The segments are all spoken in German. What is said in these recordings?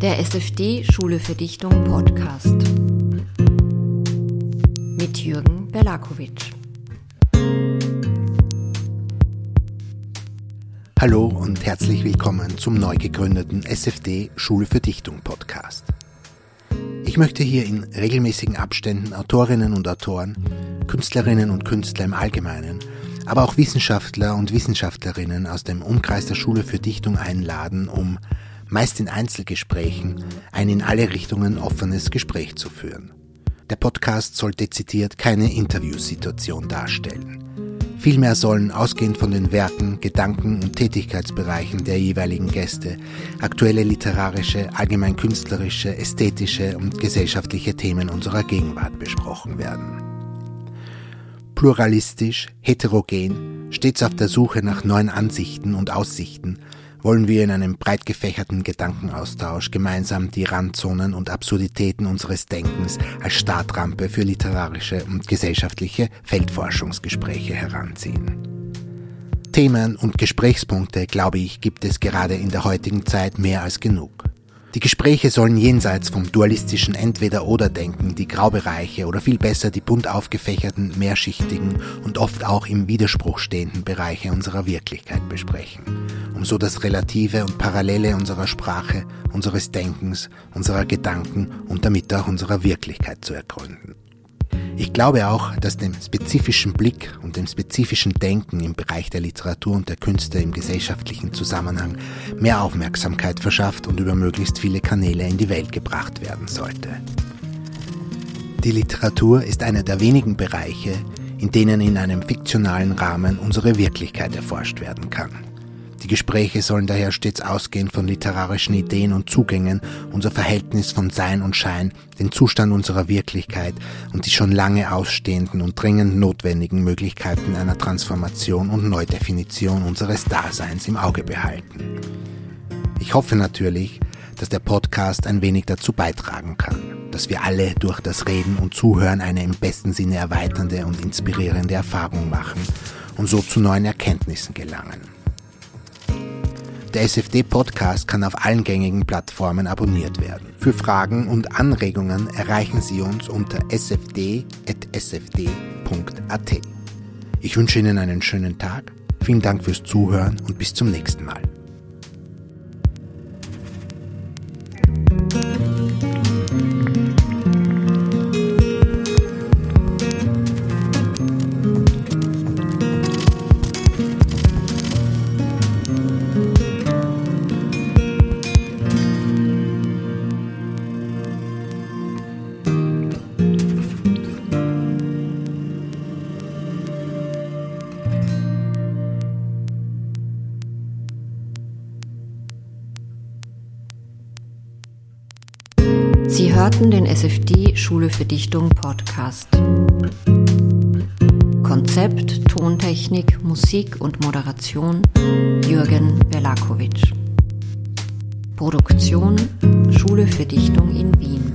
Der SFD Schule für Dichtung Podcast mit Jürgen Berlakovic. Hallo und herzlich willkommen zum neu gegründeten SFD Schule für Dichtung Podcast. Ich möchte hier in regelmäßigen Abständen Autorinnen und Autoren, Künstlerinnen und Künstler im Allgemeinen, aber auch Wissenschaftler und Wissenschaftlerinnen aus dem Umkreis der Schule für Dichtung einladen, um meist in Einzelgesprächen, ein in alle Richtungen offenes Gespräch zu führen. Der Podcast soll dezidiert keine Interviewsituation darstellen. Vielmehr sollen ausgehend von den Werken, Gedanken und Tätigkeitsbereichen der jeweiligen Gäste aktuelle literarische, allgemein künstlerische, ästhetische und gesellschaftliche Themen unserer Gegenwart besprochen werden. Pluralistisch, heterogen, stets auf der Suche nach neuen Ansichten und Aussichten wollen wir in einem breit gefächerten Gedankenaustausch gemeinsam die Randzonen und Absurditäten unseres Denkens als Startrampe für literarische und gesellschaftliche Feldforschungsgespräche heranziehen. Themen und Gesprächspunkte, glaube ich, gibt es gerade in der heutigen Zeit mehr als genug. Die Gespräche sollen jenseits vom dualistischen Entweder-Oder-Denken die Graubereiche oder viel besser die bunt aufgefächerten, mehrschichtigen und oft auch im Widerspruch stehenden Bereiche unserer Wirklichkeit besprechen, um so das Relative und Parallele unserer Sprache, unseres Denkens, unserer Gedanken und damit auch unserer Wirklichkeit zu ergründen. Ich glaube auch, dass dem spezifischen Blick und dem spezifischen Denken im Bereich der Literatur und der Künste im gesellschaftlichen Zusammenhang mehr Aufmerksamkeit verschafft und über möglichst viele Kanäle in die Welt gebracht werden sollte. Die Literatur ist einer der wenigen Bereiche, in denen in einem fiktionalen Rahmen unsere Wirklichkeit erforscht werden kann. Die Gespräche sollen daher stets ausgehen von literarischen Ideen und Zugängen, unser Verhältnis von Sein und Schein, den Zustand unserer Wirklichkeit und die schon lange ausstehenden und dringend notwendigen Möglichkeiten einer Transformation und Neudefinition unseres Daseins im Auge behalten. Ich hoffe natürlich, dass der Podcast ein wenig dazu beitragen kann, dass wir alle durch das Reden und Zuhören eine im besten Sinne erweiternde und inspirierende Erfahrung machen und so zu neuen Erkenntnissen gelangen. Der SFD-Podcast kann auf allen gängigen Plattformen abonniert werden. Für Fragen und Anregungen erreichen Sie uns unter sfd.sfd.at. Ich wünsche Ihnen einen schönen Tag, vielen Dank fürs Zuhören und bis zum nächsten Mal. Sie hörten den SFD Schule für Dichtung Podcast. Konzept, Tontechnik, Musik und Moderation Jürgen Berlakovic. Produktion Schule für Dichtung in Wien.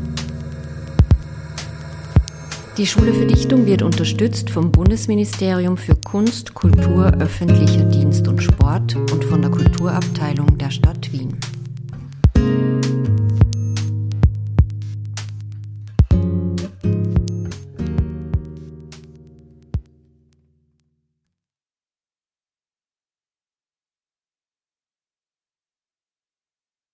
Die Schule für Dichtung wird unterstützt vom Bundesministerium für Kunst, Kultur, öffentlicher Dienst und Sport und von der Kulturabteilung der Stadt